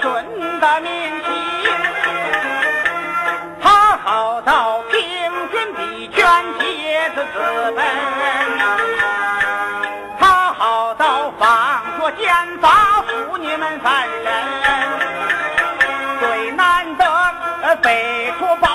顺的民心，他好到平均地权，结子资本，他好到仿着宪法，扶你们翻身，最难得呃，废除。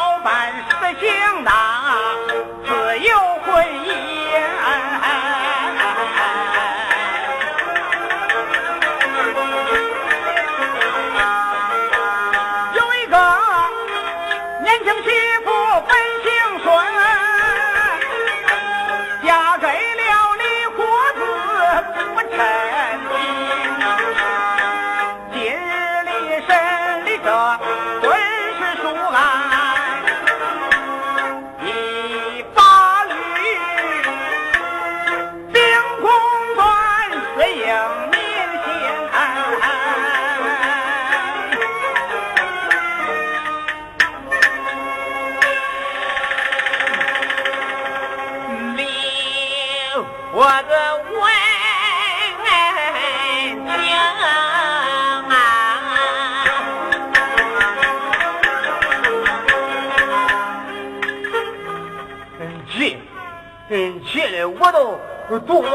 多多捐，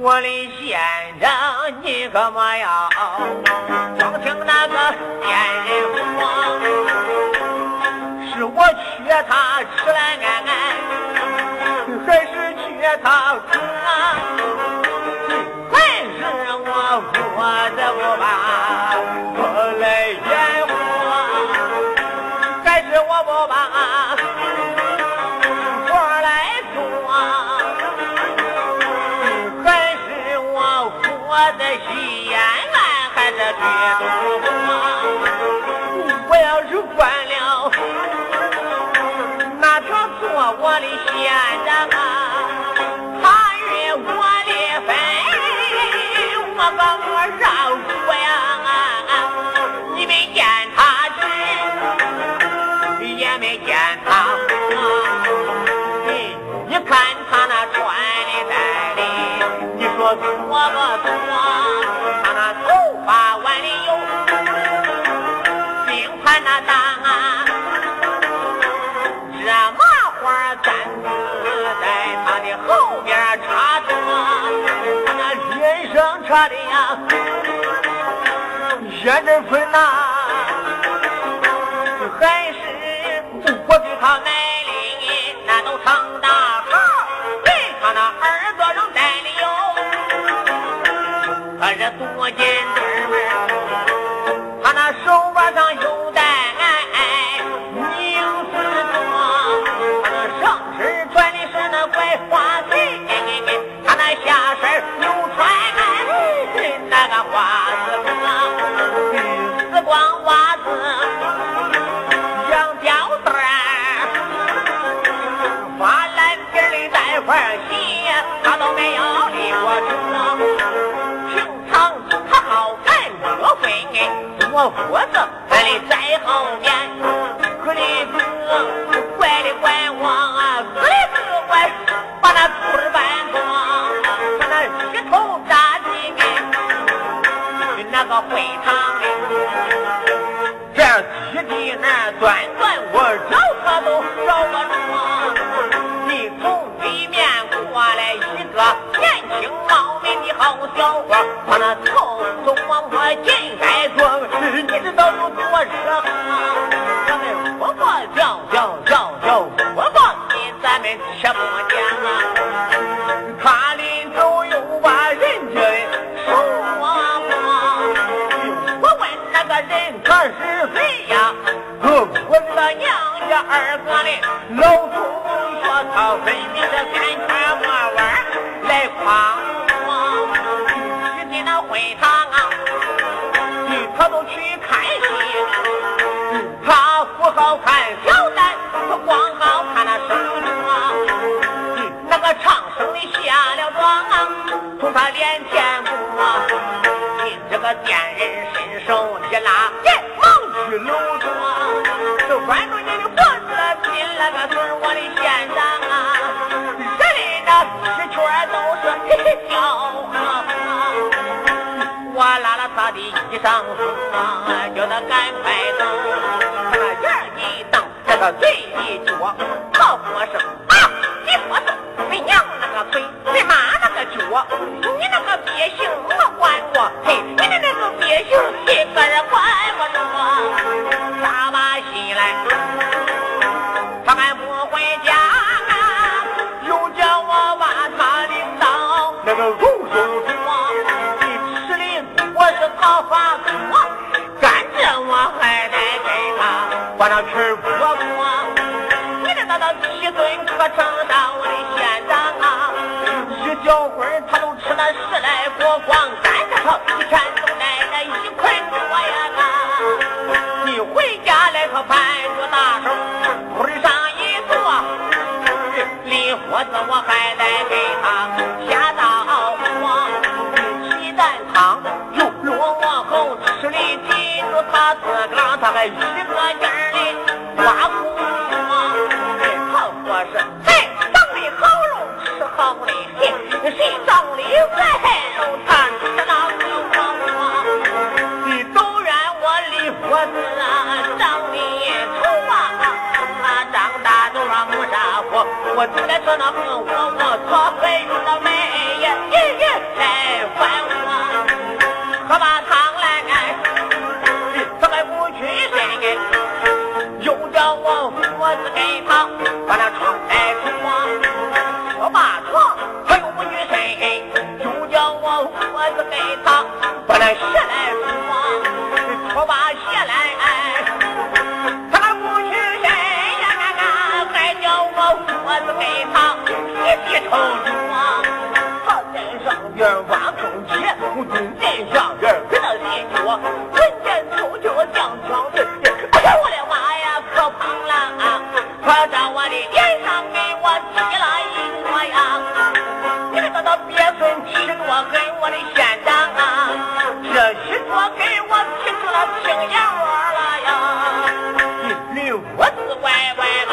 我的先生，你可莫要光听那个骗人话，是我缺他吃来安安，还是缺他苦啊？还是我活的不把我把我饶人生车的呀，胭脂粉呐。还是我给他买的那都成大号，给他那耳朵上戴的哟，可是多金对儿，他那手腕上有戴块鞋他都没有理我车，平常他好干这会我夫子俺的在后面，可里哥怪里怪我啊，可里哥怪把那裤儿搬光，把那一头扎进那个会堂里，这七弟那断断我人他是谁呀？我知道娘家二哥的老祖说。他分明是圆圈摸弯来夸我。去进那会堂啊，他都去看戏，他不好看小旦，他光好看那生装。那个唱生的下了妆，从他脸前过，进这个店人伸手一拉，进了个村我的县长啊，这里的十圈都是嘿嘿笑啊，我拉了他的衣裳，叫他赶快走，他那眼一瞪，这个嘴一撅，好说声啊，你说声。你娘那个腿，你妈那个脚，你那个鳖行我管过，嘿，你的那个鳖行一个人管不着，个肉肉桌，你吃的我是桃花多，干这我还得给他把那皮剥光。七尊可称上我的县长啊！一小会儿他都吃了十来锅，光干着他一天都带着一捆多呀！你回家来，他盘着大手，铺上一坐，离火子我还得给他他自个儿，他还一个劲儿的挖苦。哎，长得好肉吃好的，谁长得歪肉他吃那不我。你都怨我李婆子啊，长得丑啊，长大都说没啥活，我就该说那和我我错配用了没我婆子给他把那床。给他把那鞋来脱，我把鞋来，他还不屈身呀，还叫我脖子给他一低头坐，他在上边挖空气，我蹲在下边给他练脚，人家手脚犟犟我恨我的县长啊，这一多给我请了青眼窝了呀，你屋子歪歪啊，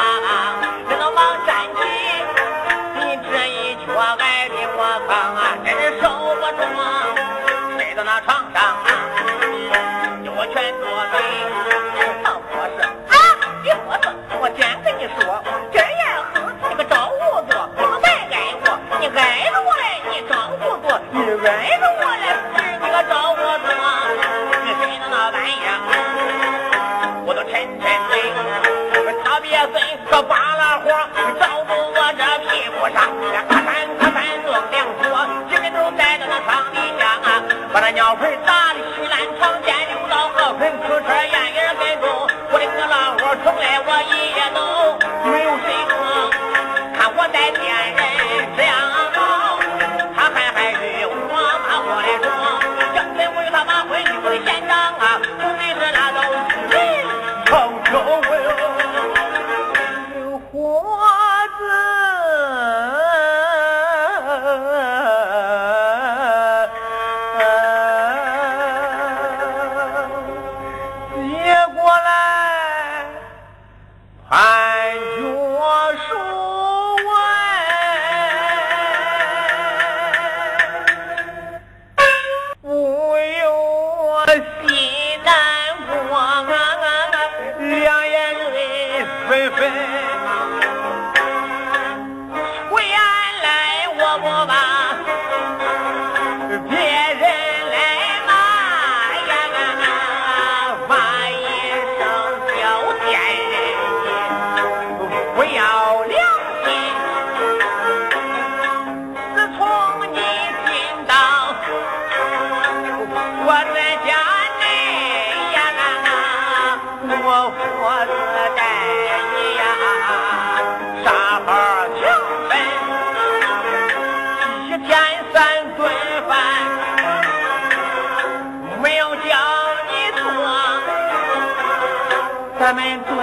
这个王占吉，你这一脚挨的我疼啊，真是受不住，啊，睡到那床上啊，叫我全作对。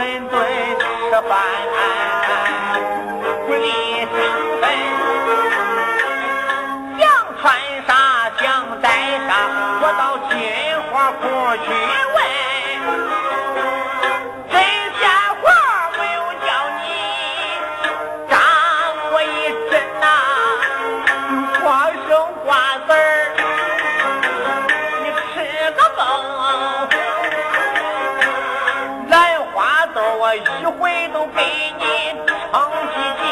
顿顿吃饭，不离相分。想穿啥，想带啥，我到金花铺去问。一回都给你撑几斤，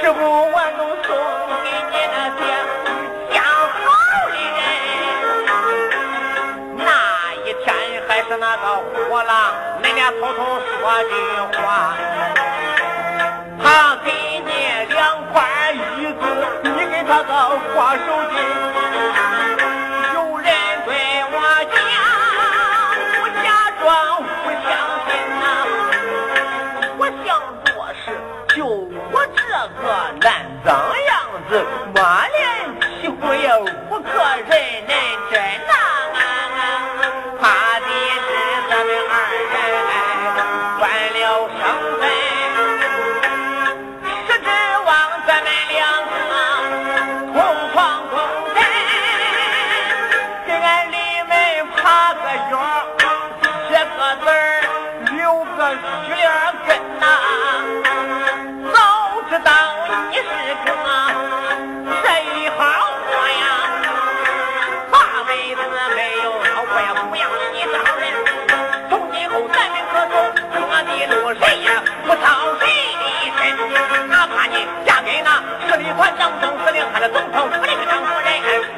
吃不完都送给你那些相好的人。那一天还是那个虎狼，恁俩偷偷说句话，我也不要你招人从今后咱们各走我的路谁也不操谁的心哪怕你嫁给那十里团长总司令还是总统府里的掌门人